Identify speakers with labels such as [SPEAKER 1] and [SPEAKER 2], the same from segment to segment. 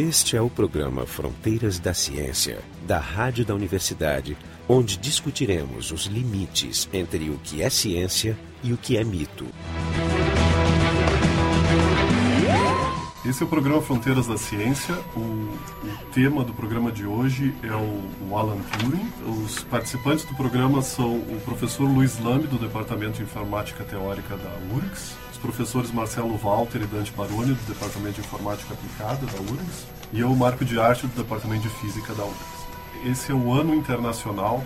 [SPEAKER 1] Este é o programa Fronteiras da Ciência, da Rádio da Universidade, onde discutiremos os limites entre o que é ciência e o que é mito.
[SPEAKER 2] Esse é o programa Fronteiras da Ciência. O, o tema do programa de hoje é o, o, Alan Turing. Os participantes do programa são o professor Luiz Lambi, do Departamento de Informática Teórica da URGS, professores Marcelo Walter e Dante Baroni, do Departamento de Informática Aplicada da URGS, e eu, Marco de Arte, do Departamento de Física da URGS. Esse é o ano internacional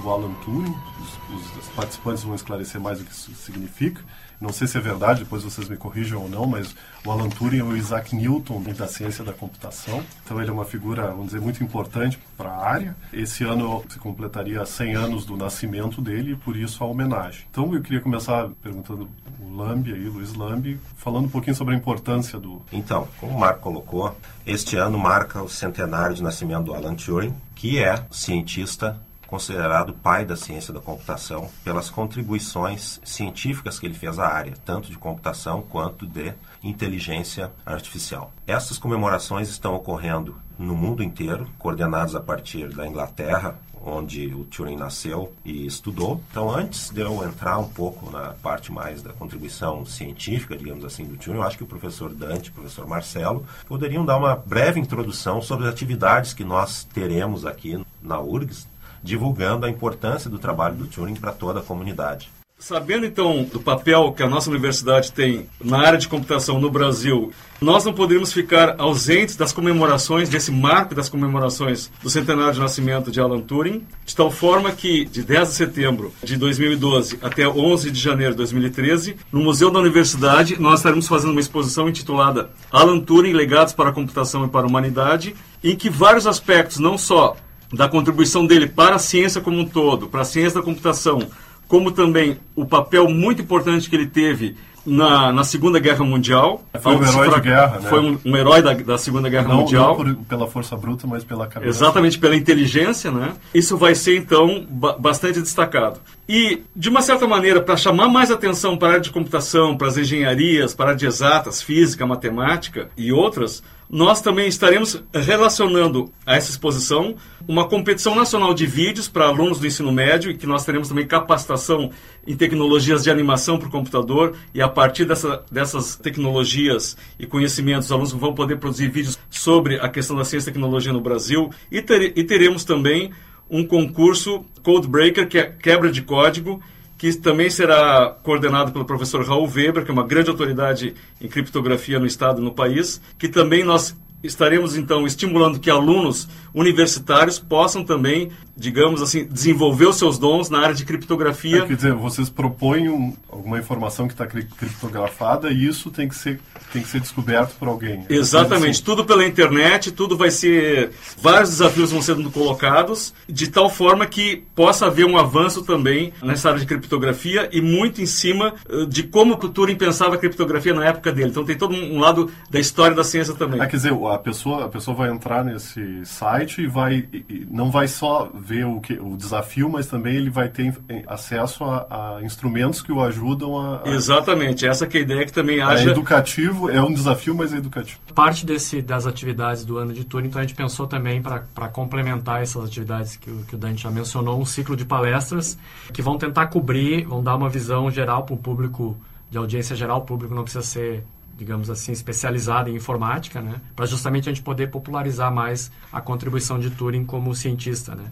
[SPEAKER 2] do Alan Turing. Os, os participantes vão esclarecer mais o que isso significa. Não sei se é verdade, depois vocês me corrijam ou não, mas o Alan Turing é o Isaac Newton da ciência da computação. Então ele é uma figura, vamos dizer, muito importante para a área. Esse ano se completaria 100 anos do nascimento dele e por isso a homenagem. Então eu queria começar perguntando o Lambi aí, Luiz Lambi, falando um pouquinho sobre a importância do...
[SPEAKER 3] Então, como o Marco colocou, este ano marca o centenário de nascimento do Alan Turing, que é cientista considerado pai da ciência da computação pelas contribuições científicas que ele fez à área, tanto de computação quanto de inteligência artificial. Essas comemorações estão ocorrendo no mundo inteiro, coordenadas a partir da Inglaterra, onde o Turing nasceu e estudou. Então, antes de eu entrar um pouco na parte mais da contribuição científica, digamos assim, do Turing, eu acho que o professor Dante, o professor Marcelo, poderiam dar uma breve introdução sobre as atividades que nós teremos aqui na URGS divulgando a importância do trabalho do Turing para toda a comunidade.
[SPEAKER 4] Sabendo então do papel que a nossa universidade tem na área de computação no Brasil, nós não poderíamos ficar ausentes das comemorações, desse marco das comemorações do centenário de nascimento de Alan Turing, de tal forma que de 10 de setembro de 2012 até 11 de janeiro de 2013, no Museu da Universidade, nós estaremos fazendo uma exposição intitulada Alan Turing, Legados para a Computação e para a Humanidade, em que vários aspectos, não só da contribuição dele para a ciência como um todo, para a ciência da computação, como também o papel muito importante que ele teve na, na Segunda Guerra Mundial.
[SPEAKER 2] Foi um herói de guerra, né?
[SPEAKER 4] Foi um, um herói da, da, Segunda Guerra
[SPEAKER 2] não,
[SPEAKER 4] Mundial.
[SPEAKER 2] Não por, pela força bruta, mas pela cabeça.
[SPEAKER 4] Exatamente, pela inteligência, né? Isso vai ser, então, ba bastante destacado. E, de uma certa maneira, para chamar mais atenção para a área de computação, para as engenharias, para a área de exatas, física, matemática e outras, nós também estaremos relacionando a essa exposição uma competição nacional de vídeos para alunos do ensino médio e que nós teremos também capacitação em tecnologias de animação por computador. E a partir dessa, dessas tecnologias e conhecimentos os alunos vão poder produzir vídeos sobre a questão da ciência e tecnologia no Brasil. E, ter, e teremos também um concurso Codebreaker, que é quebra de código, que também será coordenado pelo professor Raul Weber, que é uma grande autoridade em criptografia no estado e no país, que também nós estaremos então estimulando que alunos universitários possam também, digamos assim, desenvolver os seus dons na área de criptografia.
[SPEAKER 2] É, quer dizer, vocês propõem um, alguma informação que está criptografada e isso tem que ser tem que ser descoberto por alguém.
[SPEAKER 4] Exatamente, assim. tudo pela internet, tudo vai ser vários desafios vão sendo colocados de tal forma que possa haver um avanço também nessa área de criptografia e muito em cima uh, de como o Turing pensava a criptografia na época dele. Então tem todo um lado da história da ciência também.
[SPEAKER 2] É, quer dizer, a pessoa, a pessoa vai entrar nesse site e vai e não vai só ver o, que, o desafio, mas também ele vai ter acesso a, a instrumentos que o ajudam a, a...
[SPEAKER 4] Exatamente, essa que é a ideia que também haja...
[SPEAKER 2] É educativo, é um desafio, mas é educativo.
[SPEAKER 5] Parte desse, das atividades do ano de Turing, então a gente pensou também para complementar essas atividades que o, que o Dante já mencionou, um ciclo de palestras que vão tentar cobrir, vão dar uma visão geral para o público, de audiência geral, o público não precisa ser digamos assim, especializada em informática, né? Para justamente a gente poder popularizar mais a contribuição de Turing como cientista, né?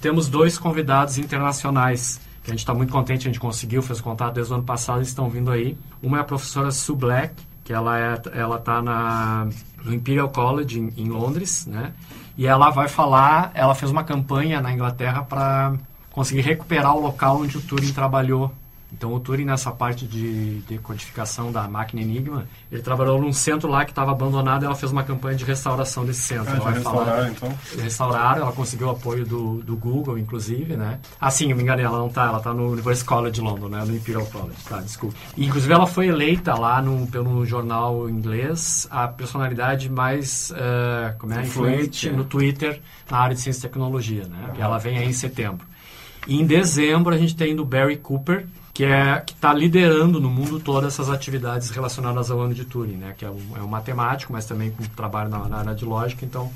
[SPEAKER 5] Temos dois convidados internacionais que a gente está muito contente, a gente conseguiu, fez contato desde o ano passado, estão vindo aí. Uma é a professora Sue Black, que ela é, ela está na no Imperial College em, em Londres, né? E ela vai falar, ela fez uma campanha na Inglaterra para conseguir recuperar o local onde o Turing trabalhou então o Turing nessa parte de, de codificação da máquina Enigma, ele trabalhou num centro lá que estava abandonado e ela fez uma campanha de restauração desse centro. Ah,
[SPEAKER 2] ela vai falar, então.
[SPEAKER 5] Restauraram, ela conseguiu o apoio do, do Google, inclusive, né? Ah, sim, eu me enganei, ela não tá, ela tá no University College London, né? No Imperial College, tá, desculpa. E, inclusive ela foi eleita lá no, pelo jornal inglês a personalidade mais, uh, como é, influente, no Twitter na área de ciência e tecnologia, né? E ela vem aí em setembro. E em dezembro a gente tem do Barry Cooper, que é que está liderando no mundo todas essas atividades relacionadas ao ano de Turing, né? Que é um, é um matemático, mas também com trabalho na, na área de lógica. Então,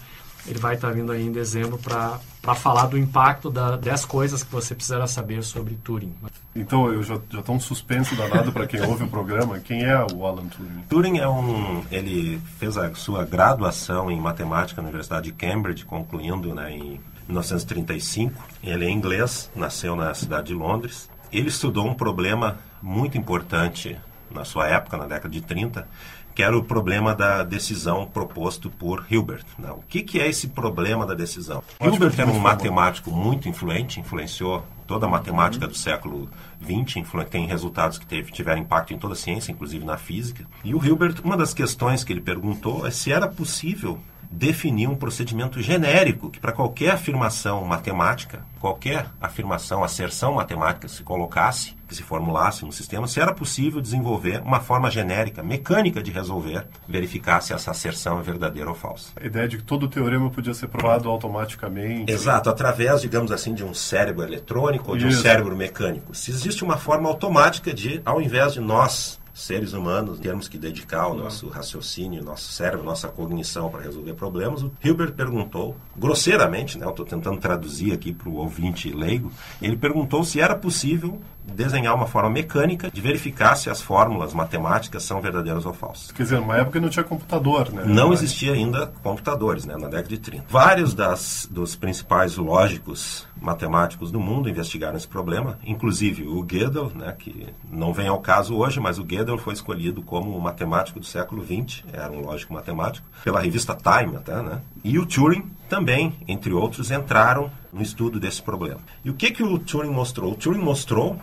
[SPEAKER 5] ele vai estar vindo aí em dezembro para falar do impacto da, 10 coisas que você precisará saber sobre Turing.
[SPEAKER 2] Então, eu já estou um suspenso danado para quem ouve o programa. Quem é o Alan Turing?
[SPEAKER 3] Turing é um... Ele fez a sua graduação em matemática na Universidade de Cambridge, concluindo né, em 1935. Ele é inglês, nasceu na cidade de Londres. Ele estudou um problema muito importante na sua época, na década de 30, que era o problema da decisão proposto por Hilbert. Não, o que, que é esse problema da decisão? Hilbert era um matemático muito influente, influenciou toda a matemática do século XX, tem resultados que teve, tiveram impacto em toda a ciência, inclusive na física. E o Hilbert, uma das questões que ele perguntou é se era possível definir um procedimento genérico que para qualquer afirmação matemática, qualquer afirmação, asserção matemática se colocasse, que se formulasse no sistema, se era possível desenvolver uma forma genérica, mecânica de resolver, verificar se essa asserção é verdadeira ou falsa.
[SPEAKER 2] A ideia de que todo teorema podia ser provado automaticamente.
[SPEAKER 3] Exato, através, digamos assim, de um cérebro eletrônico ou de Isso. um cérebro mecânico. Se existe uma forma automática de, ao invés de nós seres humanos temos que dedicar o nosso raciocínio, nosso cérebro, nossa cognição para resolver problemas. O Hilbert perguntou, grosseiramente, né, eu estou tentando traduzir aqui para o ouvinte leigo, ele perguntou se era possível desenhar uma forma mecânica de verificar se as fórmulas matemáticas são verdadeiras ou falsas.
[SPEAKER 2] Quer dizer, numa época não tinha computador, né?
[SPEAKER 3] Não existia ainda computadores, né, na década de 30. Vários das, dos principais lógicos matemáticos do mundo investigaram esse problema, inclusive o Gödel, né, que não vem ao caso hoje, mas o Gödel foi escolhido como o matemático do século XX, era um lógico matemático, pela revista Time até, né? E o Turing também, entre outros, entraram no estudo desse problema. E o que, que o Turing mostrou? O Turing mostrou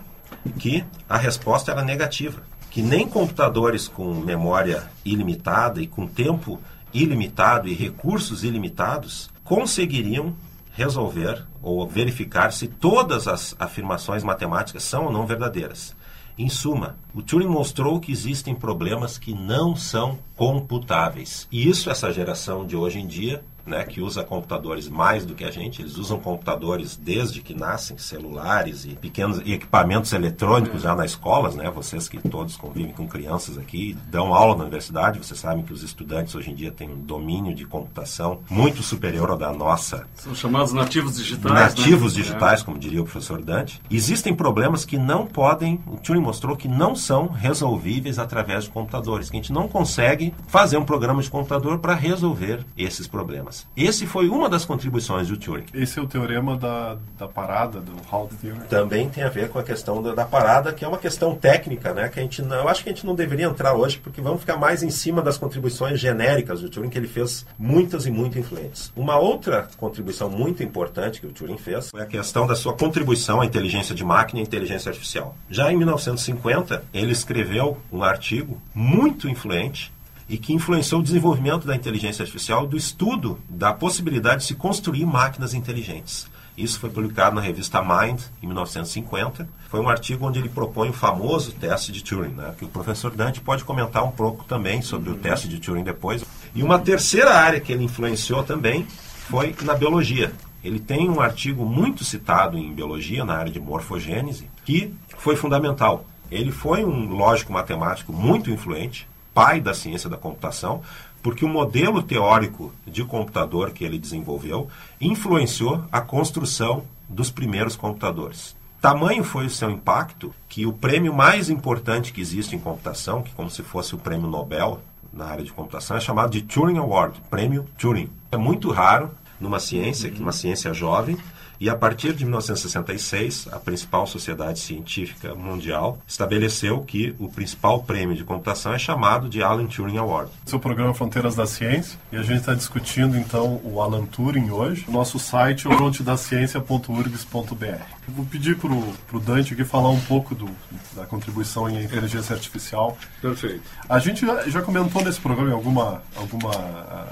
[SPEAKER 3] que a resposta era negativa, que nem computadores com memória ilimitada e com tempo ilimitado e recursos ilimitados conseguiriam resolver ou verificar se todas as afirmações matemáticas são ou não verdadeiras. Em suma, o Turing mostrou que existem problemas que não são computáveis. E isso essa geração de hoje em dia né, que usa computadores mais do que a gente. Eles usam computadores desde que nascem, celulares e pequenos e equipamentos eletrônicos já nas escolas, né? Vocês que todos convivem com crianças aqui, dão aula na universidade, vocês sabem que os estudantes hoje em dia têm um domínio de computação muito superior ao da nossa.
[SPEAKER 4] São chamados nativos digitais.
[SPEAKER 3] Nativos
[SPEAKER 4] né?
[SPEAKER 3] digitais, é. como diria o professor Dante. Existem problemas que não podem, o Turing mostrou que não são resolvíveis através de computadores, que a gente não consegue fazer um programa de computador para resolver esses problemas. Esse foi uma das contribuições do Turing.
[SPEAKER 2] Esse é o teorema da, da parada, do Hall Theorem.
[SPEAKER 3] Também tem a ver com a questão da, da, parada, que é uma questão técnica, né? Que a gente não, eu acho que a gente não deveria entrar hoje, porque vamos ficar mais em cima das contribuições genéricas do Turing, que ele fez muitas e muito influentes. Uma outra contribuição muito importante que o Turing fez foi a questão da sua contribuição à inteligência de máquina e inteligência artificial. Já em 1950, ele escreveu um artigo muito influente e que influenciou o desenvolvimento da inteligência artificial do estudo da possibilidade de se construir máquinas inteligentes. Isso foi publicado na revista Mind em 1950. Foi um artigo onde ele propõe o famoso teste de Turing, né? que o professor Dante pode comentar um pouco também sobre o teste de Turing depois. E uma terceira área que ele influenciou também foi na biologia. Ele tem um artigo muito citado em biologia, na área de morfogênese, que foi fundamental. Ele foi um lógico matemático muito influente, pai da ciência da computação, porque o modelo teórico de computador que ele desenvolveu influenciou a construção dos primeiros computadores. Tamanho foi o seu impacto que o prêmio mais importante que existe em computação, que como se fosse o prêmio Nobel na área de computação, é chamado de Turing Award, prêmio Turing. É muito raro numa ciência, que uma ciência jovem, e a partir de 1966, a principal sociedade científica mundial estabeleceu que o principal prêmio de computação é chamado de Alan Turing Award.
[SPEAKER 2] Esse é o programa Fronteiras da Ciência e a gente está discutindo então o Alan Turing hoje. O nosso site é frontedaciencia.urgs.br. Vou pedir para o Dante aqui falar um pouco do, da contribuição em inteligência artificial.
[SPEAKER 4] Perfeito.
[SPEAKER 2] A gente já, já comentou nesse programa, em alguma, alguma,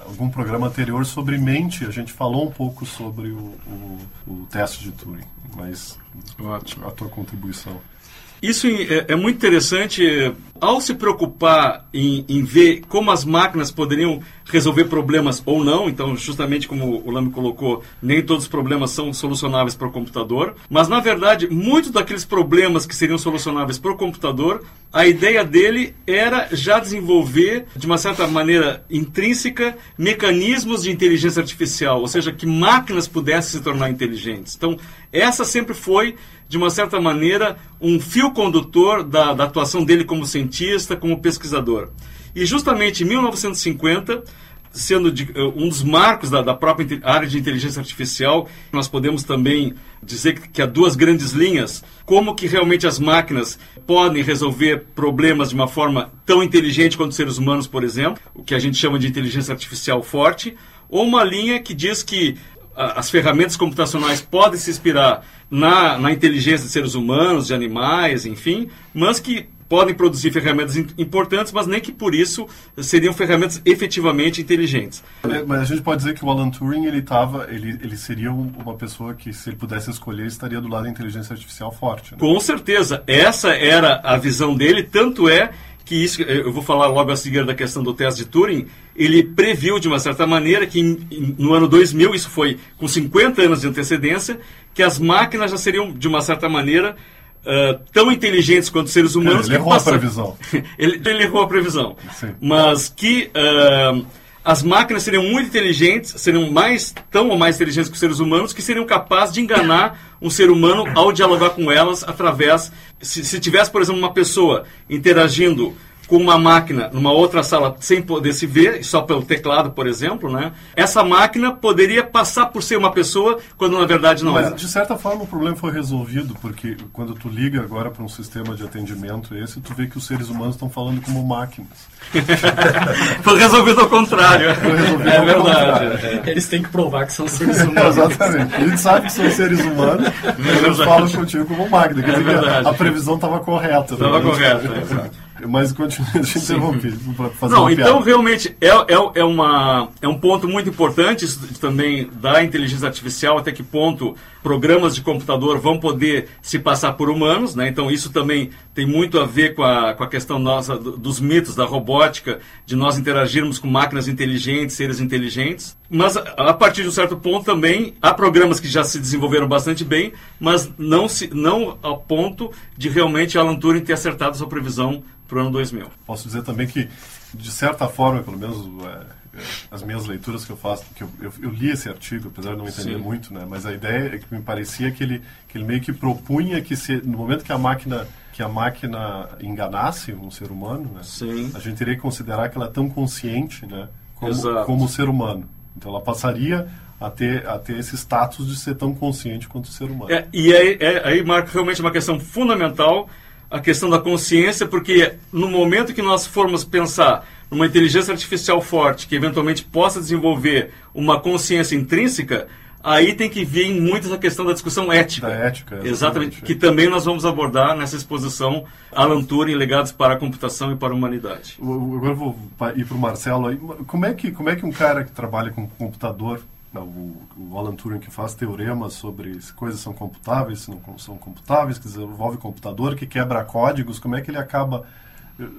[SPEAKER 2] algum programa anterior, sobre mente. A gente falou um pouco sobre o, o, o teste de Turing, mas Ótimo. a tua contribuição.
[SPEAKER 4] Isso é, é muito interessante. Ao se preocupar em, em, ver como as máquinas poderiam resolver problemas ou não, então, justamente como o Lame colocou, nem todos os problemas são solucionáveis para o computador, mas, na verdade, muitos daqueles problemas que seriam solucionáveis para o computador, a ideia dele era já desenvolver, de uma certa maneira intrínseca, mecanismos de inteligência artificial, ou seja, que máquinas pudessem se tornar inteligentes. Então, essa sempre foi de uma certa maneira, um fio condutor da, da atuação dele como cientista, como pesquisador. E justamente em 1950, sendo de, eh, um dos marcos da, da, própria área de inteligência artificial, nós podemos também dizer que, que há duas grandes linhas, como que realmente as máquinas podem resolver problemas de uma forma tão inteligente quanto os seres humanos, por exemplo, o que a gente chama de inteligência artificial forte, ou uma linha que diz que as ferramentas computacionais podem se inspirar na, na inteligência de seres humanos, de animais, enfim, mas que podem produzir ferramentas importantes, mas nem que por isso seriam ferramentas efetivamente inteligentes.
[SPEAKER 2] Mas a gente pode dizer que o Alan Turing ele tava, ele, ele seria uma pessoa que, se ele pudesse escolher, estaria do lado da inteligência artificial forte. Né?
[SPEAKER 4] Com certeza, essa era a visão dele. Tanto é que isso, eu vou falar logo a seguir da questão do teste de Turing, ele previu de uma certa maneira que no ano 2000, isso foi com 50 anos de antecedência, que as máquinas já seriam de uma certa maneira uh, tão inteligentes quanto seres humanos.
[SPEAKER 2] ele errou a previsão.
[SPEAKER 4] ele, ele, errou a previsão. Sim. Mas que uh, as máquinas seriam muito inteligentes, seriam mais tão ou mais inteligentes que os seres humanos, que seriam capazes de enganar um ser humano ao dialogar com elas através. Se, se tivesse, por exemplo, uma pessoa interagindo com uma máquina numa outra sala sem poder se ver, só pelo teclado, por exemplo, né? Essa máquina poderia passar por ser uma pessoa quando na verdade não
[SPEAKER 2] Mas,
[SPEAKER 4] era.
[SPEAKER 2] de certa forma o problema foi resolvido, porque quando tu liga agora para um sistema de atendimento esse, tu vê que os seres humanos estão falando como máquinas.
[SPEAKER 4] foi resolvido ao contrário. Foi resolvido
[SPEAKER 5] é ao verdade. Contrário. Eles têm que provar que são seres humanos.
[SPEAKER 2] Exatamente. A gente sabe que são seres humanos, mas eles falam contigo como máquina. Quer dizer é que a, previsão estava correta.
[SPEAKER 4] Estava né? correta, exato.
[SPEAKER 2] Mas continua,
[SPEAKER 4] para fazer Não, então realmente é, é, é, uma, é um ponto muito importante também da inteligência artificial, até que ponto programas de computador vão poder se passar por humanos, né? Então isso também tem muito a ver com a, com a questão nossa dos mitos da robótica, de nós interagirmos com máquinas inteligentes, seres inteligentes. Mas a partir de um certo ponto também há programas que já se desenvolveram bastante bem, mas não, se, não ao ponto de realmente Alan Turing ter acertado sua previsão para o ano 2000.
[SPEAKER 2] Posso dizer também que, de certa forma, pelo menos é, é, as minhas leituras que eu faço, que eu, eu, eu, li esse artigo, apesar de não entender Sim. muito, né, mas a ideia é que me parecia que ele, que ele meio que propunha que se, no momento que a máquina que a máquina enganasse um ser humano, né, a gente teria que considerar que ela é tão consciente, né, como, como o ser humano. Então ela passaria a ter, a ter esse status de ser tão consciente quanto o ser humano.
[SPEAKER 4] É, e aí, é, aí marca realmente uma questão fundamental a questão da consciência, porque no momento que nós formos pensar numa inteligência artificial forte que eventualmente possa desenvolver uma consciência intrínseca, aí tem que vir muito essa questão da discussão ética.
[SPEAKER 2] Da ética,
[SPEAKER 4] exatamente. exatamente. Que também nós vamos abordar nessa exposição Alan Turing, Legados para a Computação e para a Humanidade.
[SPEAKER 2] Agora eu vou ir para o Marcelo. Como é, que, como é que um cara que trabalha com computador o, Alan Turing que faz teoremas sobre se coisas são computáveis, se não são computáveis, que desenvolve computador, que quebra códigos, como é que ele acaba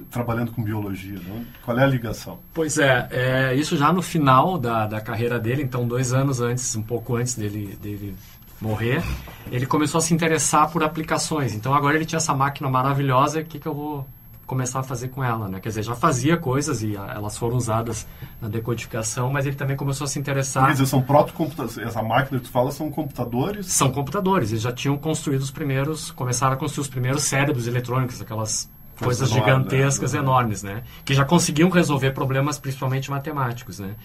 [SPEAKER 2] trabalhando com biologia? Né? Qual é a ligação?
[SPEAKER 5] Pois é, é, isso já no final da, da carreira dele, então dois anos antes, um pouco antes dele, dele morrer, ele começou a se interessar por aplicações. Então agora ele tinha essa máquina maravilhosa, o que, que eu vou começar a fazer com ela, né? Quer dizer, já fazia coisas e a, elas foram usadas na decodificação, mas ele também começou a se interessar...
[SPEAKER 2] Quer dizer, são proto-computadores, essa máquina que tu fala são computadores?
[SPEAKER 5] São computadores, eles já tinham construído os primeiros, começaram a construir os primeiros cérebros eletrônicos, aquelas coisas enorme, gigantescas, né? enormes, né? Que já conseguiam resolver problemas principalmente matemáticos, né?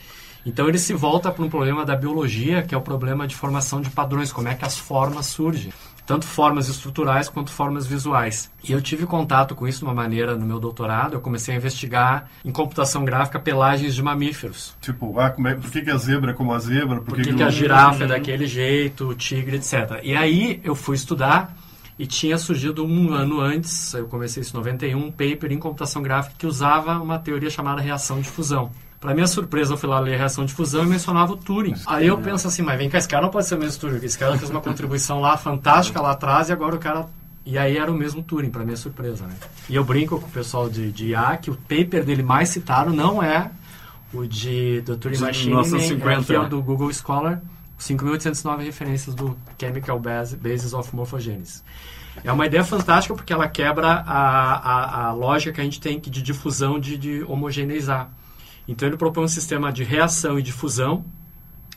[SPEAKER 5] Então ele se volta para um problema da biologia, que é o problema de formação de padrões, como é que as formas surgem tanto formas estruturais quanto formas visuais. E eu tive contato com isso de uma maneira no meu doutorado. Eu comecei a investigar em computação gráfica pelagens de mamíferos.
[SPEAKER 2] Tipo, ah, é, por que, que a zebra é como a zebra?
[SPEAKER 5] Por, por que, que, que, a girafa é daquele jeito, o tigre, etc. E aí eu fui estudar e tinha surgido um ano antes, eu comecei isso em 91, um paper em computação gráfica que usava uma teoria chamada reação de fusão. Para minha surpresa, eu fui lá ler a reação de fusão e mencionava o Turing. Aí eu penso assim, mas vem cá, esse cara não pode ser o mesmo Turing. Esse cara fez uma contribuição lá fantástica lá atrás e agora o cara E aí era o mesmo Turing, para minha surpresa, né? E eu brinco com o pessoal de, de IA que o paper dele mais citado não é o de do Turing Machine,
[SPEAKER 4] 1950,
[SPEAKER 5] é, que é
[SPEAKER 4] né?
[SPEAKER 5] o do Google Scholar, 5.809 referências do Chemical Bas- Basis of Morphogenesis. É uma ideia fantástica porque ela quebra a, a, a lógica que a gente tem de difusão de, de homogeneizar. Então ele propõe um sistema de reação e difusão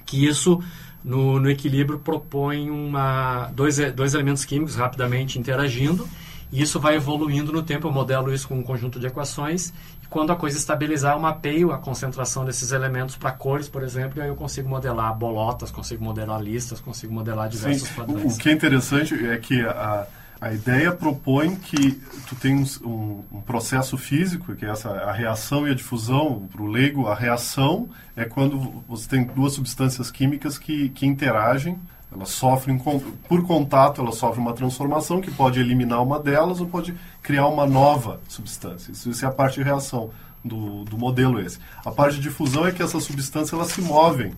[SPEAKER 5] que isso no, no equilíbrio propõe uma, dois, dois elementos químicos rapidamente interagindo e isso vai evoluindo no tempo. Eu modelo isso com um conjunto de equações quando a coisa estabilizar, eu mapeio a concentração desses elementos para cores, por exemplo, e aí eu consigo modelar bolotas, consigo modelar listas, consigo modelar diversos
[SPEAKER 2] Sim,
[SPEAKER 5] padrões.
[SPEAKER 2] o, que é interessante é que a, a ideia propõe que tu tens um, um processo físico, que é essa a reação e a difusão. Para o leigo, a reação é quando você tem duas substâncias químicas que, que interagem. Elas sofrem, por contato, elas sofrem uma transformação que pode eliminar uma delas ou pode criar uma nova substância. Isso, isso é a parte de reação do, do modelo esse. A parte de difusão é que essas substâncias elas se movem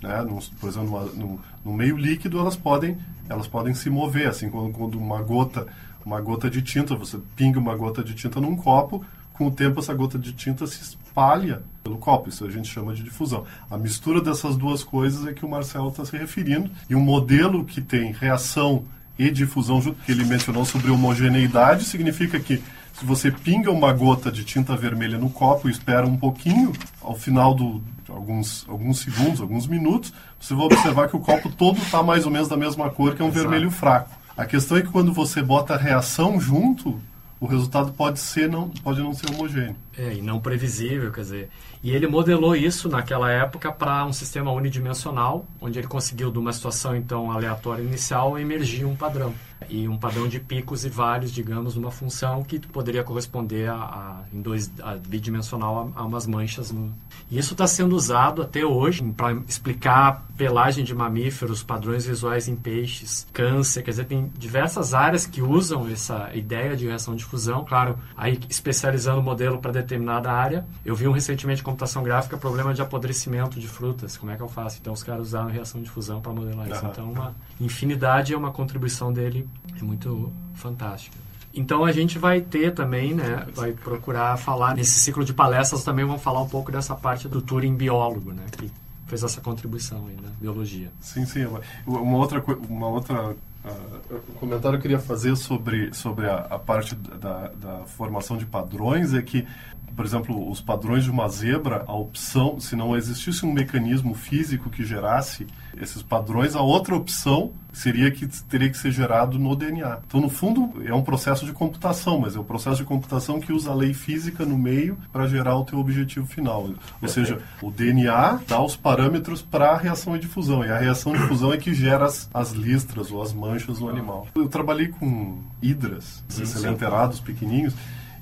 [SPEAKER 2] né? Num- por exemplo, numa- num- no meio líquido elas podem elas podem se mover assim quando, quando uma gota uma gota de tinta você pinga uma gota de tinta num copo com o tempo essa gota de tinta se espalha pelo copo isso a gente chama de difusão a mistura dessas duas coisas é que o Marcelo está se referindo e um modelo que tem reação e difusão junto que ele mencionou sobre homogeneidade significa que se você pinga uma gota de tinta vermelha no copo e espera um pouquinho, ao final do de alguns, alguns segundos, alguns minutos, você vai observar que o copo todo está mais ou menos da mesma cor, que é um
[SPEAKER 5] Exato.
[SPEAKER 2] vermelho fraco. A questão é que quando você bota a reação junto, o resultado pode ser não pode não ser homogêneo.
[SPEAKER 5] É, e não previsível, quer dizer. E ele modelou isso naquela época para um sistema unidimensional, onde ele conseguiu, de uma situação então aleatória inicial, emergir um padrão. E um padrão de picos e vales, digamos, numa função que poderia corresponder a, a- em dois, a bidimensional a, a umas manchas. No... E isso está sendo usado até hoje para explicar pelagem de mamíferos, padrões visuais em peixes, câncer, quer dizer, tem diversas áreas que usam essa ideia de reação de fusão, claro, aí especializando o modelo para determinada área. Eu vi um recentemente em computação gráfica problema de apodrecimento de frutas, como é que eu faço? Então os caras usaram reação de fusão para modelar isso. Então uma infinidade é uma contribuição dele é muito fantástica. Então a gente vai ter também, né, vai procurar falar nesse ciclo de palestras também vamos falar um pouco dessa parte do Turing biólogo, né, que fez essa contribuição aí na biologia.
[SPEAKER 2] Sim, sim. Uma uma outra, uma outra ah, comentário que eu queria fazer sobre, sobre a, a parte da, da formação de padrões é que, por exemplo, os padrões de uma zebra, a opção, se não existisse um mecanismo físico que gerasse esses padrões, a outra opção seria que teria que ser gerado no DNA. Então, no fundo, é um processo de computação, mas é um processo de computação que usa a lei física no meio para gerar o teu objetivo final. Ou seja, o DNA dá os parâmetros para a reação e difusão, e a reação e difusão é que gera as, as listras ou as manchas no animal. Eu trabalhei com hidras, esses enterados pequenininhos,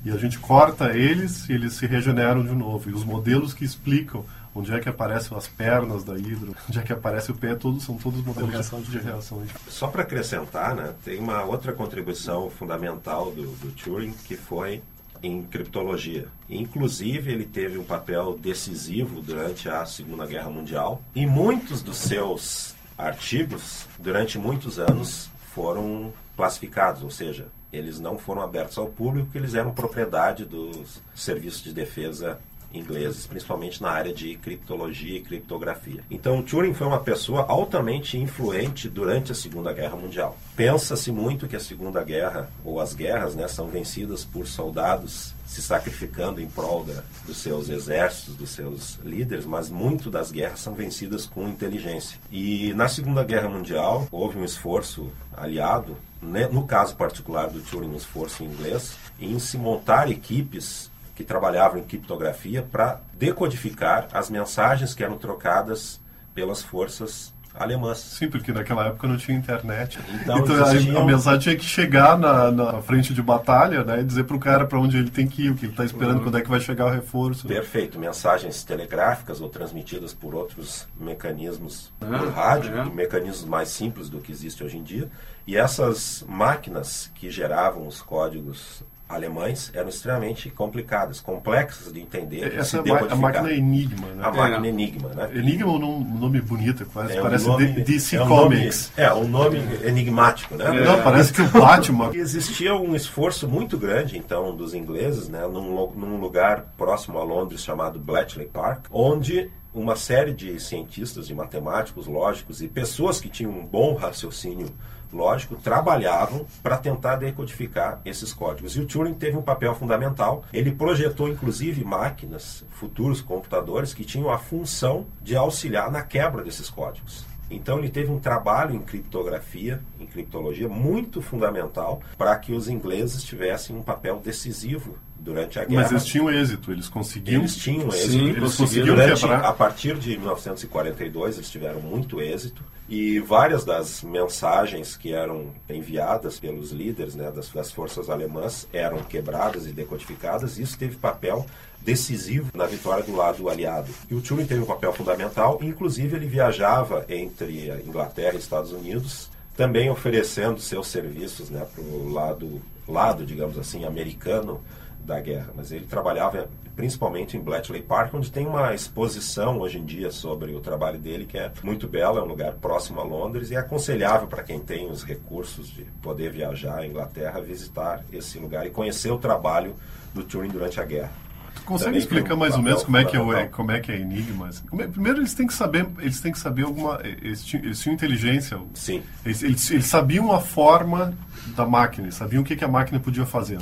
[SPEAKER 2] e a gente corta eles e eles se regeneram de novo. E os modelos que explicam onde é que aparecem as pernas da hidra, onde é que aparece o pé, todos são todos modelos
[SPEAKER 5] Reação
[SPEAKER 2] de, de reação.
[SPEAKER 3] Só para acrescentar, né, tem uma outra contribuição fundamental do, do Turing que foi em criptologia. Inclusive, ele teve um papel decisivo durante a Segunda Guerra Mundial e muitos dos seus artigos, durante muitos anos, foram classificados, ou seja, eles não foram abertos ao público, eles eram propriedade dos serviços de defesa ingleses, principalmente na área de criptologia e criptografia. Então, Turing foi uma pessoa altamente influente durante a Segunda Guerra Mundial. Pensa-se muito que a Segunda Guerra, ou as guerras, né, são vencidas por soldados se sacrificando em prol da, dos seus exércitos, dos seus líderes, mas muito das guerras são vencidas com inteligência. E na Segunda Guerra Mundial houve um esforço aliado, né, no caso particular do Turing, um esforço inglês, em se montar equipes que trabalhavam em criptografia para decodificar as mensagens que eram trocadas pelas forças alemãs.
[SPEAKER 2] Sim, porque naquela época não tinha internet.
[SPEAKER 3] Então,
[SPEAKER 2] Então, a,
[SPEAKER 3] existiam-
[SPEAKER 2] a mensagem tinha que chegar na, na frente de batalha, né? E dizer pro cara para onde ele tem que ir, o que ele tá esperando, quando é que vai chegar o reforço.
[SPEAKER 3] Perfeito, mensagens telegráficas ou transmitidas por outros mecanismos
[SPEAKER 4] Ah,
[SPEAKER 3] por rádio,
[SPEAKER 4] é.
[SPEAKER 3] mecanismos mais simples do que existe hoje em dia. E essas máquinas que geravam os códigos alemães eram extremamente complicadas, complexas de entender.
[SPEAKER 2] Essa
[SPEAKER 3] de
[SPEAKER 2] é a máquina Enigma, né?
[SPEAKER 3] A máquina é. Enigma, né?
[SPEAKER 2] Enigma é um nome bonito, quase
[SPEAKER 3] é
[SPEAKER 2] parece
[SPEAKER 3] um nome,
[SPEAKER 2] DC
[SPEAKER 3] é um
[SPEAKER 2] Comics.
[SPEAKER 3] Nome, é, um nome enigmático, né?
[SPEAKER 2] Não, parece que o Batman...
[SPEAKER 3] Existia um esforço muito grande, então, dos ingleses, né, num, num lugar próximo a Londres chamado Bletchley Park, onde uma série de cientistas, de matemáticos, lógicos e pessoas que tinham um bom raciocínio lógico, trabalhavam para tentar decodificar esses códigos. E o Turing teve um papel fundamental. Ele projetou, inclusive, máquinas, futuros computadores, que tinham a função de auxiliar na quebra desses códigos. Então ele teve um trabalho em criptografia, em criptologia, muito fundamental para que os ingleses tivessem um papel decisivo durante a guerra.
[SPEAKER 2] Mas eles tinham êxito, eles conseguiam.
[SPEAKER 3] Eles tinham êxito.
[SPEAKER 2] Sim, eles conseguiram
[SPEAKER 3] durante,
[SPEAKER 2] quebrar.
[SPEAKER 3] A partir de 1942 eles tiveram muito êxito e várias das mensagens que eram enviadas pelos líderes né, das, das forças alemãs eram quebradas e decodificadas. Isso teve papel decisivo na vitória do lado aliado. E o Turing teve um papel fundamental, inclusive ele viajava entre Inglaterra e Estados Unidos, também oferecendo seus serviços né, para o lado, lado, digamos assim, americano da guerra. Mas ele trabalhava principalmente em Bletchley Park, onde tem uma exposição hoje em dia sobre o trabalho dele, que é muito bela, é um lugar próximo a Londres e é aconselhável para quem tem os recursos de poder viajar à Inglaterra, visitar esse lugar e conhecer o trabalho do Turing durante a guerra.
[SPEAKER 2] Consegue
[SPEAKER 3] Também
[SPEAKER 2] explicar mais ou menos como é que é, como é que é Enigma? assim? É- primeiro eles têm que saber, eles têm que saber alguma, eles tinham, eles tinham inteligência.
[SPEAKER 3] Sim.
[SPEAKER 2] Eles, eles- eles sabiam a forma da máquina, eles sabiam o que, que a máquina podia fazer.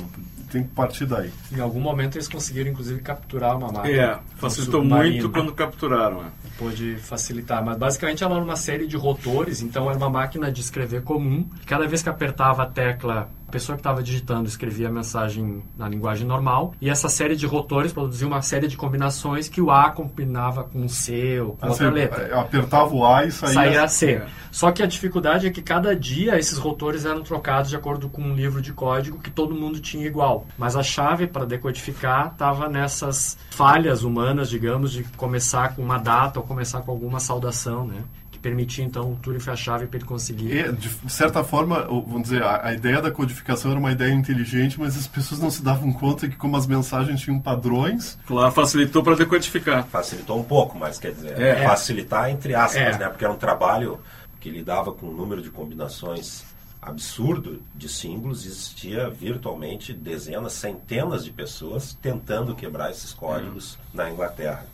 [SPEAKER 2] Tem que partir daí.
[SPEAKER 5] Em algum momento eles conseguiram, inclusive, capturar uma máquina.
[SPEAKER 4] É, facilitou muito quando capturaram. é.
[SPEAKER 5] pôde facilitar. Mas basicamente ela era uma série de rotores, então era uma máquina de escrever comum. Cada vez que apertava a tecla, a pessoa que estava digitando escrevia a mensagem na linguagem normal. E essa série de rotores produzia uma série de combinações que o A combinava com o C ou com outra
[SPEAKER 2] Assim,
[SPEAKER 5] letra.
[SPEAKER 2] Apertava o A e saía.
[SPEAKER 5] Saía C. Só que a dificuldade é que cada dia esses rotores eram trocados de acordo com um livro de código que todo mundo tinha igual. Mas a chave para decodificar estava nessas falhas humanas, digamos, de começar com uma data ou começar com alguma saudação, né? Que permitia então o Turing foi a chave para ele conseguir.
[SPEAKER 2] E, de de certa forma, vamos dizer, a, a ideia da codificação era uma ideia inteligente, mas as pessoas não se davam conta que como as mensagens tinham padrões,
[SPEAKER 4] Claro, facilitou para decodificar.
[SPEAKER 3] Facilitou um pouco, mas quer dizer,
[SPEAKER 4] É.
[SPEAKER 3] facilitar entre aspas,
[SPEAKER 5] É.
[SPEAKER 3] né? Porque era um trabalho que lidava com um número de combinações absurdo de símbolos, existia virtualmente dezenas, centenas de pessoas tentando quebrar esses códigos na Inglaterra.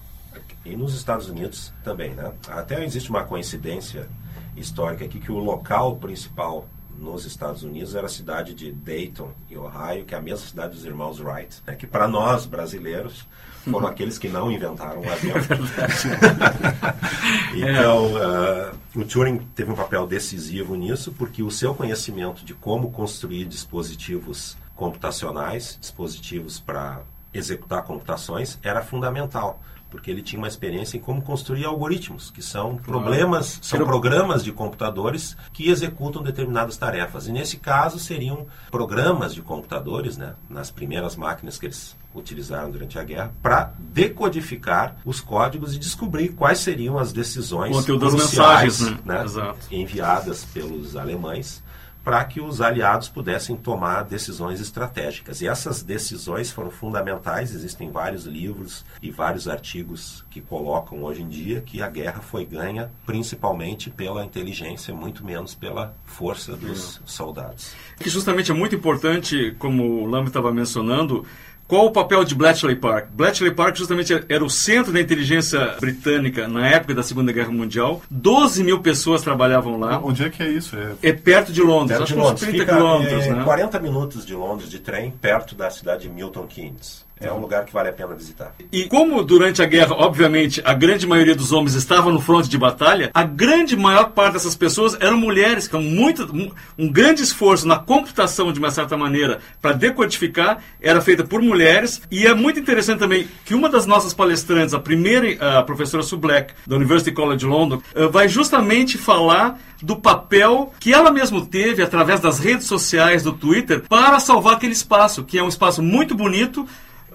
[SPEAKER 3] E nos Estados Unidos também, né? Até existe uma coincidência histórica aqui que o local principal nos Estados Unidos era a cidade de Dayton, em Ohio, que é a mesma cidade dos irmãos Wright, né? que para nós brasileiros foram aqueles que não inventaram o avião. então, ah, o Turing teve um papel decisivo nisso, porque o seu conhecimento de como construir dispositivos computacionais, dispositivos para executar computações, era fundamental. Porque ele tinha uma experiência em como construir algoritmos, que são problemas, são programas de computadores que executam determinadas tarefas. E nesse caso seriam programas de computadores, né, nas primeiras máquinas que eles utilizaram durante a guerra, para decodificar os códigos e descobrir quais seriam as decisões
[SPEAKER 4] mensagens, né?
[SPEAKER 3] né, enviadas pelos alemães para que os aliados pudessem tomar decisões estratégicas. E essas decisões foram fundamentais, existem vários livros e vários artigos que colocam hoje em dia que a guerra foi ganha principalmente pela inteligência, muito menos pela força dos soldados.
[SPEAKER 4] Que justamente é muito importante, como o Lambert estava mencionando, qual o papel de Bletchley Park? Bletchley Park justamente era o centro da inteligência britânica na época da Segunda Guerra Mundial. 12 mil pessoas trabalhavam lá.
[SPEAKER 2] onde é que é isso? É,
[SPEAKER 4] É perto de Londres,
[SPEAKER 3] Perto
[SPEAKER 4] acho
[SPEAKER 3] de
[SPEAKER 4] que uns
[SPEAKER 3] Londres.
[SPEAKER 4] 30
[SPEAKER 3] Fica,
[SPEAKER 4] quilômetros,
[SPEAKER 3] é,
[SPEAKER 4] né?
[SPEAKER 3] 40 minutos de Londres de trem, perto da cidade de Milton Keynes. É um lugar que vale a pena visitar.
[SPEAKER 4] E como durante a guerra, obviamente, a grande maioria dos homens estava no fronte de batalha, a grande maior parte dessas pessoas eram mulheres, com muito, um, grande esforço na computação, de uma certa maneira, para decodificar, era feita por mulheres. E é muito interessante também que uma das nossas palestrantes, a primeira, a professora Sue Black, da University College London, eh, vai justamente falar do papel que ela mesma teve através das redes sociais, do Twitter, para salvar aquele espaço, que é um espaço muito bonito,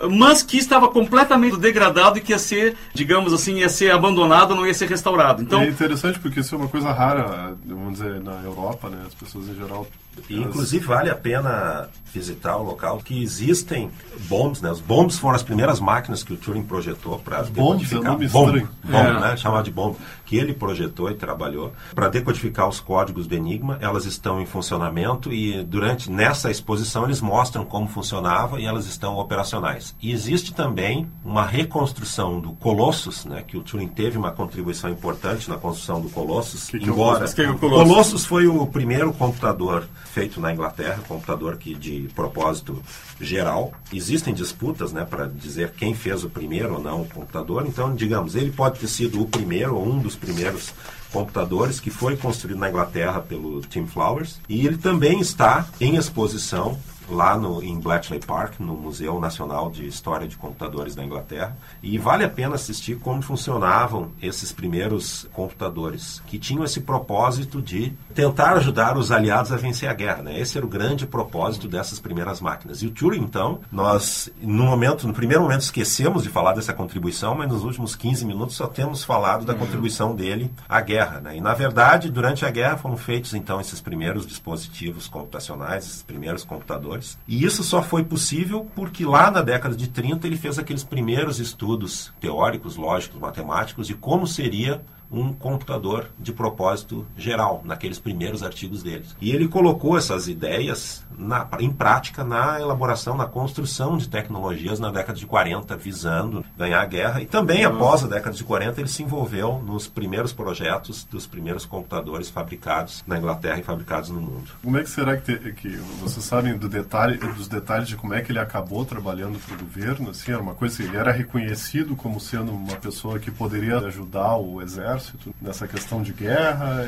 [SPEAKER 4] mas que estava completamente degradado e que ia ser, digamos assim, ia ser abandonado, não ia ser restaurado. Então,
[SPEAKER 2] é interessante porque isso é uma coisa rara, vamos dizer, na Europa, né? As pessoas em geral
[SPEAKER 3] E, inclusive vale a pena visitar o local que existem bombs, né? Os bombs foram as primeiras máquinas que o Turing projetou para decodificar.
[SPEAKER 2] Bombs,
[SPEAKER 3] bomb,
[SPEAKER 2] é
[SPEAKER 3] bomb, é. né? Chamado de bomb, que ele projetou e trabalhou para decodificar os códigos do Enigma. Elas estão em funcionamento e durante nessa exposição eles mostram como funcionava e elas estão operacionais. E existe também uma reconstrução do Colossus, né? Que o Turing teve uma contribuição importante na construção do Colossus.
[SPEAKER 2] Que que
[SPEAKER 3] embora
[SPEAKER 2] é o, que
[SPEAKER 3] o Colossus? Colossus foi o primeiro computador feito na Inglaterra, computador que de propósito geral. Existem disputas né, para dizer quem fez o primeiro ou não o computador. Então, digamos, ele pode ter sido o primeiro ou um dos primeiros computadores que foi construído na Inglaterra pelo Tim Flowers. E ele também está em exposição lá no, em Bletchley Park, no Museu Nacional de História de Computadores da Inglaterra. E vale a pena assistir como funcionavam esses primeiros computadores, que tinham esse propósito de tentar ajudar os aliados a vencer a guerra. Né? Esse era o grande propósito dessas primeiras máquinas. E o Turing, então, nós, no momento, no primeiro momento, esquecemos de falar dessa contribuição, mas nos últimos 15 minutos só temos falado da uhum. contribuição dele à guerra. Né? E, na verdade, durante a guerra foram feitos, então, esses primeiros dispositivos computacionais, esses primeiros computadores e isso só foi possível porque lá na década de 30 ele fez aqueles primeiros estudos teóricos, lógicos, matemáticos de como seria um computador de propósito geral, naqueles primeiros artigos deles. E ele colocou essas ideias na, em prática na elaboração, na construção de tecnologias na década de 40, visando ganhar a guerra. E também, uhum. após a década de 40, ele se envolveu nos primeiros projetos dos primeiros computadores fabricados na Inglaterra e fabricados no mundo.
[SPEAKER 2] Como é que será que, te, que vocês sabem do detalhe, dos detalhes de como é que ele acabou trabalhando para o governo? Assim, era uma coisa, ele era reconhecido como sendo uma pessoa que poderia ajudar o exército exército nessa questão de guerra,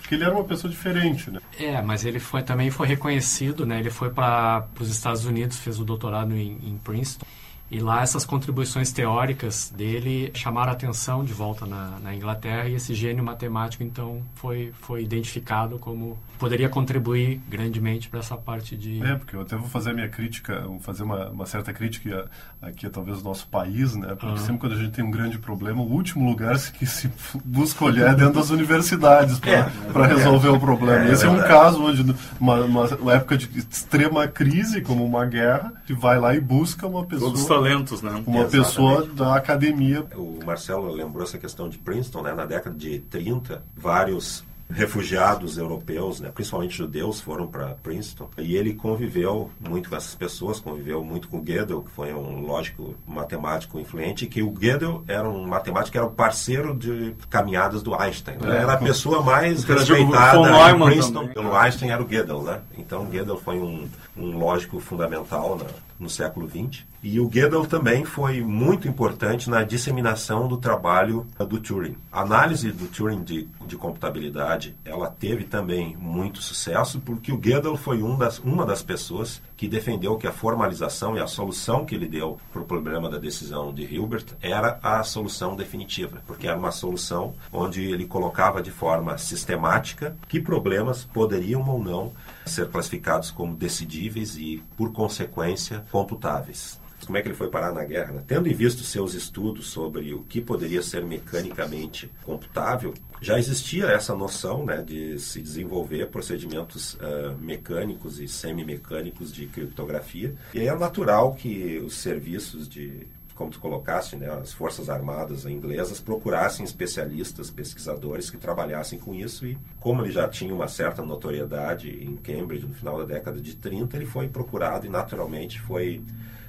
[SPEAKER 2] porque ele era uma pessoa diferente, né?
[SPEAKER 5] É, mas ele foi também foi reconhecido, né? Ele foi para os Estados Unidos, fez o doutorado em, em Princeton. E lá essas contribuições teóricas dele chamaram atenção de volta na, na, Inglaterra e esse gênio matemático então foi, foi identificado como poderia contribuir grandemente para essa parte de...
[SPEAKER 2] É, porque eu até vou fazer a minha crítica, vou fazer uma, uma certa crítica aqui a talvez o nosso país, né? Porque uhum. sempre quando a gente tem um grande problema, o último lugar que se busca olhar é dentro das universidades para é, resolver é, o problema. É, Esse é, um caso onde, uma, uma, época de extrema crise, como uma guerra, que vai lá e busca uma pessoa
[SPEAKER 4] talentos, né?
[SPEAKER 2] Uma Exatamente. pessoa da academia.
[SPEAKER 3] O Marcelo lembrou essa questão de Princeton, né? Na década de 30, vários refugiados europeus, né, principalmente judeus, foram para Princeton. E ele conviveu muito com essas pessoas, conviveu muito com Gödel, que foi um lógico matemático influente, que o Gödel era um matemático que era o parceiro de caminhadas do Einstein. Né? Era a pessoa mais respeitada em Princeton pelo Einstein, era o Gödel. Né? Então, Gödel foi um, um lógico fundamental na, no século XX. E o Gödel também foi muito importante na disseminação do trabalho do Turing. A análise do Turing de, de computabilidade, ela teve também muito sucesso, porque o Gödel foi um das, uma das pessoas que defendeu que a formalização e a solução que ele deu para o problema da decisão de Hilbert era a solução definitiva, porque era uma solução onde ele colocava de forma sistemática que problemas poderiam ou não ser classificados como decidíveis e, por consequência, computáveis como é que ele foi parar na guerra. Né? Tendo em vista seus estudos sobre o que poderia ser mecanicamente computável, já existia essa noção né, de se desenvolver procedimentos uh, mecânicos e semi-mecânicos de criptografia. E é natural que os serviços de como tu colocaste, né, as Forças Armadas inglesas procurassem especialistas, pesquisadores que trabalhassem com isso e como ele já tinha uma certa notoriedade em Cambridge no final da década de 30, ele foi procurado e naturalmente foi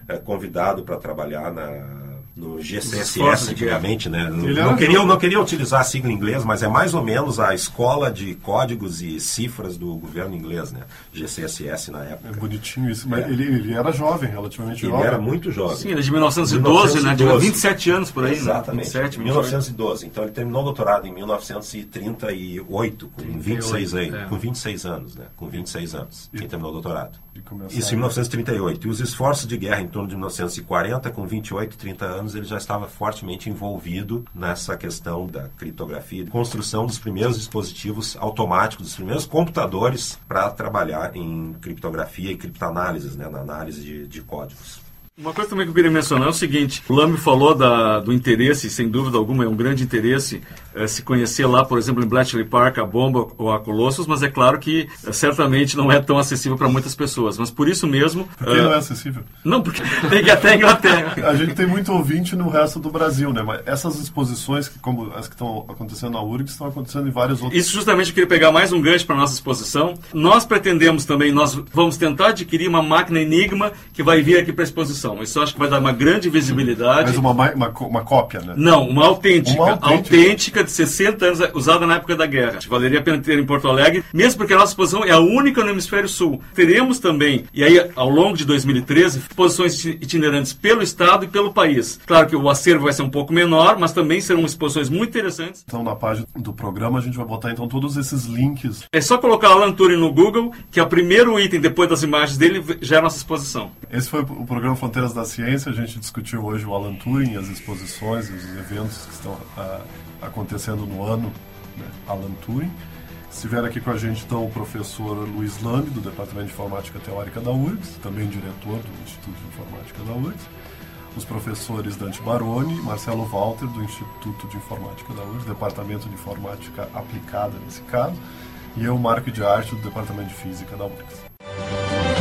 [SPEAKER 3] é, convidado para trabalhar na no GCSS antigamente, né? Não queria, não queria utilizar a sigla inglês, mas é mais ou menos a escola de códigos e cifras do governo inglês, né? GCSS na época.
[SPEAKER 2] É bonitinho isso, mas é. ele, ele era jovem, relativamente
[SPEAKER 3] ele
[SPEAKER 2] jovem.
[SPEAKER 3] Ele era muito jovem.
[SPEAKER 4] Sim, ele é de 1912, 1912. né? Tinha 27 anos por aí.
[SPEAKER 3] Né? Exatamente. Né? 27, 1912. Então ele terminou o doutorado em 1938, com 26, aí, é. com 26 anos, né? Com 26 anos. Quem terminou o doutorado. Isso em 1938. E os esforços de guerra em torno de 1940, com 28, 30 anos, ele já estava fortemente envolvido nessa questão da criptografia, construção dos primeiros dispositivos automáticos, dos primeiros computadores para trabalhar em criptografia e criptanálises, né, na análise de, de códigos.
[SPEAKER 4] Uma coisa também que eu queria mencionar é o seguinte: o Lame falou da, do interesse, sem dúvida alguma, é um grande interesse se conhecer lá, por exemplo, em Bletchley Park, a bomba ou a Colossus, mas é claro que eh, certamente não é tão acessível para muitas pessoas. Mas por isso mesmo.
[SPEAKER 2] Por que não é acessível?
[SPEAKER 4] Não, porque tem que ir até a Inglaterra.
[SPEAKER 2] a gente tem muito ouvinte no resto do Brasil, né? Mas essas exposições, que, como as que estão acontecendo na URGS, estão acontecendo em vários outros.
[SPEAKER 4] Isso justamente eu queria pegar mais um gancho para nossa exposição. Nós pretendemos também, nós vamos tentar adquirir uma máquina Enigma que vai vir aqui para a exposição. Isso eu acho que vai dar uma grande visibilidade.
[SPEAKER 2] Mas uma, uma, uma cópia, né?
[SPEAKER 4] Não, uma autêntica. Uma autêntica. Autêntica de 60 anos, usada na época da guerra. Valeria a pena ter em Porto Alegre, mesmo porque a nossa exposição é a única no hemisfério sul. Teremos também, e aí ao longo de 2013, exposições itinerantes pelo estado e pelo país. Claro que o acervo vai ser um pouco menor, mas também serão exposições muito interessantes.
[SPEAKER 2] Então na página do programa a gente vai botar então todos esses links.
[SPEAKER 4] É só colocar Alan Turing no Google, que é o primeiro item depois das imagens dele já é a nossa exposição.
[SPEAKER 2] Esse foi o programa Fronteiras da Ciência. A gente discutiu hoje o Alan Turing, as exposições, os eventos que estão uh, acontecendo no ano né? Alan Turing. Estiveram aqui com a gente então o professor Luiz Lambi, do Departamento de Informática Teórica da URGS, também diretor do Instituto de Informática da URGS. Os professores Dante Baroni e Marcelo Walter, do Instituto de Informática da URGS, Departamento de Informática Aplicada nesse caso. E eu, Marco de Arte, do Departamento de Física da URGS.